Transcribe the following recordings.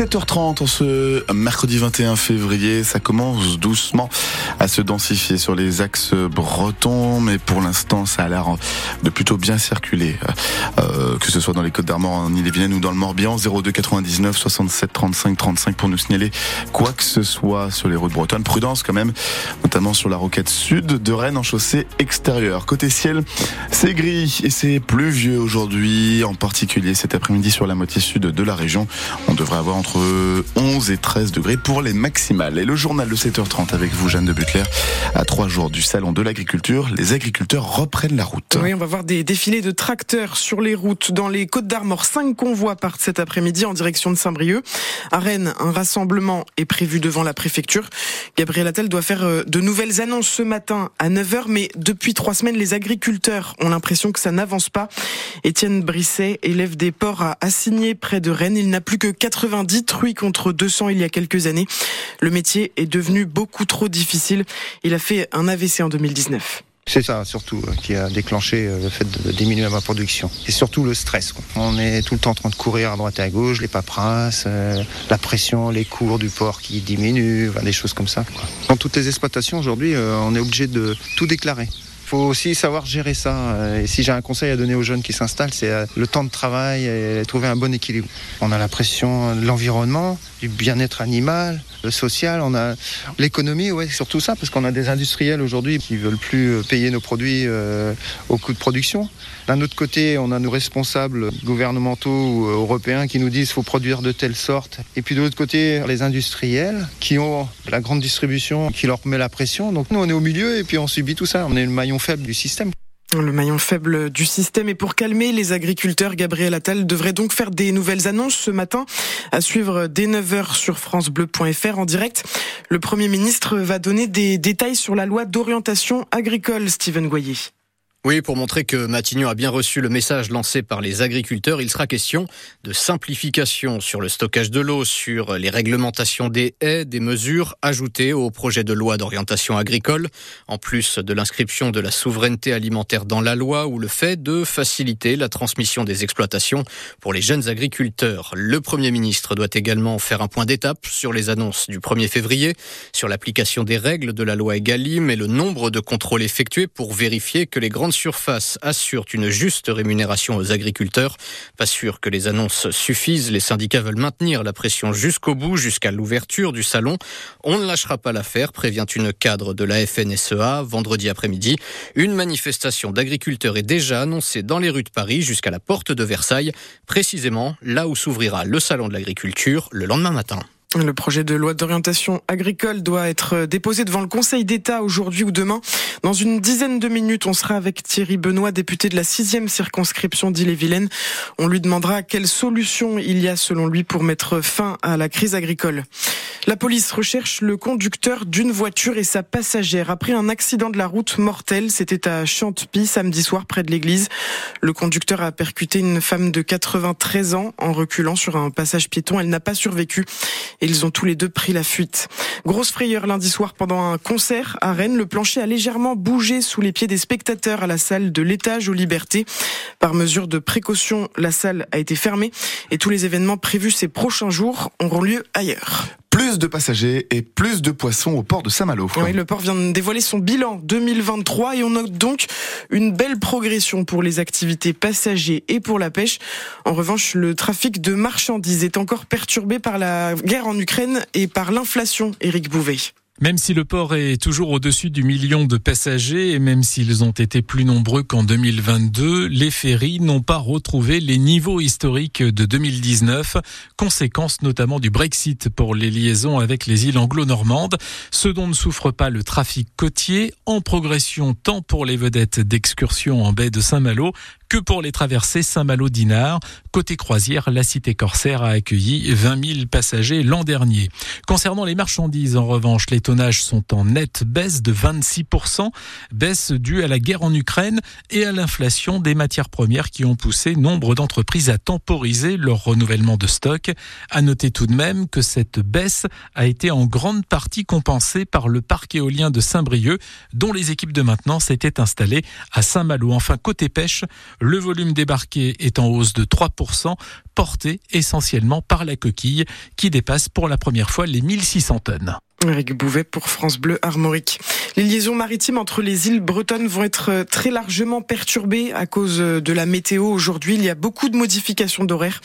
7h30 en ce mercredi 21 février. Ça commence doucement à se densifier sur les axes bretons, mais pour l'instant, ça a l'air de plutôt bien circuler. Euh, que ce soit dans les Côtes d'Armor, en Ille-et-Vilaine ou dans le Morbihan, 02 99 67 35 35 pour nous signaler quoi que ce soit sur les routes bretonnes. Prudence quand même, notamment sur la roquette sud de Rennes en chaussée extérieure. Côté ciel, c'est gris et c'est pluvieux aujourd'hui, en particulier cet après-midi sur la moitié sud de la région. On devrait avoir entre 11 et 13 degrés pour les maximales. Et le journal de 7h30 avec vous, Jeanne de Butler, à trois jours du salon de l'agriculture, les agriculteurs reprennent la route. Oui, on va voir des défilés de tracteurs sur les routes dans les Côtes d'Armor. Cinq convois partent cet après-midi en direction de Saint-Brieuc. À Rennes, un rassemblement est prévu devant la préfecture. Gabriel Attal doit faire euh, de nouvelles annonces ce matin à 9h, mais depuis trois semaines, les agriculteurs ont l'impression que ça n'avance pas. Étienne Brisset, élève des ports à Assigné près de Rennes, il n'a plus que 90 truies contre 200 il y a quelques années. Le métier est devenu beaucoup trop difficile. Il a fait un AVC en 2019. C'est ça surtout euh, qui a déclenché euh, le fait de diminuer ma production. Et surtout le stress. On est tout le temps en train de courir à droite et à gauche, les paperasses, euh, la pression, les cours du port qui diminuent, des choses comme ça. Dans toutes les exploitations aujourd'hui, on est obligé de tout déclarer faut aussi savoir gérer ça. Et si j'ai un conseil à donner aux jeunes qui s'installent, c'est le temps de travail et trouver un bon équilibre. On a la pression de l'environnement, du bien-être animal, le social, on a l'économie, ouais, surtout ça, parce qu'on a des industriels aujourd'hui qui veulent plus euh, payer nos produits euh, au coût de production. D'un autre côté, on a nos responsables gouvernementaux ou euh, européens qui nous disent qu'il faut produire de telle sorte. Et puis de l'autre côté, les industriels qui ont la grande distribution qui leur met la pression. Donc nous, on est au milieu et puis on subit tout ça. On est le maillon faible du système. Le maillon faible du système et pour calmer les agriculteurs, Gabriel Attal devrait donc faire des nouvelles annonces ce matin à suivre dès 9h sur francebleu.fr en direct. Le Premier ministre va donner des détails sur la loi d'orientation agricole, Stephen Goyer. Oui, pour montrer que Matignon a bien reçu le message lancé par les agriculteurs, il sera question de simplification sur le stockage de l'eau, sur les réglementations des haies, des mesures ajoutées au projet de loi d'orientation agricole, en plus de l'inscription de la souveraineté alimentaire dans la loi ou le fait de faciliter la transmission des exploitations pour les jeunes agriculteurs. Le Premier ministre doit également faire un point d'étape sur les annonces du 1er février, sur l'application des règles de la loi Egalim et le nombre de contrôles effectués pour vérifier que les grandes surface assure une juste rémunération aux agriculteurs. Pas sûr que les annonces suffisent. Les syndicats veulent maintenir la pression jusqu'au bout, jusqu'à l'ouverture du salon. On ne lâchera pas l'affaire, prévient une cadre de la FNSEA vendredi après-midi. Une manifestation d'agriculteurs est déjà annoncée dans les rues de Paris jusqu'à la porte de Versailles, précisément là où s'ouvrira le salon de l'agriculture le lendemain matin. Le projet de loi d'orientation agricole doit être déposé devant le Conseil d'État aujourd'hui ou demain. Dans une dizaine de minutes, on sera avec Thierry Benoît, député de la sixième circonscription d'Ille-et-Vilaine. On lui demandera quelle solution il y a selon lui pour mettre fin à la crise agricole. La police recherche le conducteur d'une voiture et sa passagère après un accident de la route mortel. C'était à Chantepie samedi soir près de l'église. Le conducteur a percuté une femme de 93 ans en reculant sur un passage piéton. Elle n'a pas survécu ils ont tous les deux pris la fuite. Grosse frayeur lundi soir pendant un concert à Rennes. Le plancher a légèrement bougé sous les pieds des spectateurs à la salle de l'étage aux libertés. Par mesure de précaution, la salle a été fermée et tous les événements prévus ces prochains jours auront lieu ailleurs. Plus de passagers et plus de poissons au port de Saint-Malo. Oui, le port vient de dévoiler son bilan 2023 et on note donc une belle progression pour les activités passagers et pour la pêche. En revanche, le trafic de marchandises est encore perturbé par la guerre en Ukraine et par l'inflation, Éric Bouvet. Même si le port est toujours au-dessus du million de passagers et même s'ils ont été plus nombreux qu'en 2022, les ferries n'ont pas retrouvé les niveaux historiques de 2019, conséquence notamment du Brexit pour les liaisons avec les îles anglo-normandes, ce dont ne souffre pas le trafic côtier, en progression tant pour les vedettes d'excursion en baie de Saint-Malo que pour les traversées Saint-Malo-Dinard. Côté croisière, la cité corsaire a accueilli 20 000 passagers l'an dernier. Concernant les marchandises, en revanche, les tonnages sont en nette baisse de 26%, baisse due à la guerre en Ukraine et à l'inflation des matières premières qui ont poussé nombre d'entreprises à temporiser leur renouvellement de stock. À noter tout de même que cette baisse a été en grande partie compensée par le parc éolien de Saint-Brieuc, dont les équipes de maintenance étaient installées à Saint-Malo. Enfin, côté pêche, Le volume débarqué est en hausse de 3%, porté essentiellement par la coquille qui dépasse pour la première fois les 1600 tonnes. Eric Bouvet pour France Bleu Armorique. Les liaisons maritimes entre les îles bretonnes vont être euh, très largement perturbées à cause euh, de la météo. Aujourd'hui, il y a beaucoup de modifications d'horaire.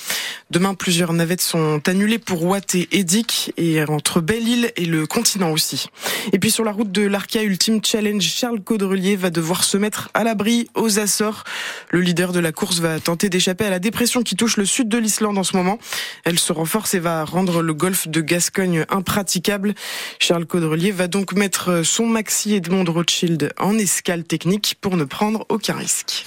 Demain, plusieurs navettes sont annulées pour Watt et Edic et entre Belle-Île et le continent aussi. Et puis sur la route de l'Arca Ultimate Challenge, Charles Caudrelier va devoir se mettre à l'abri aux Açores. Le leader de la course va tenter d'échapper à la dépression qui touche le sud de l'Islande en ce moment. Elle se renforce et va rendre le golfe de Gascogne impraticable. Charles Caudrelier va donc mettre son maxi Edmond Rothschild en escale technique pour ne prendre aucun risque.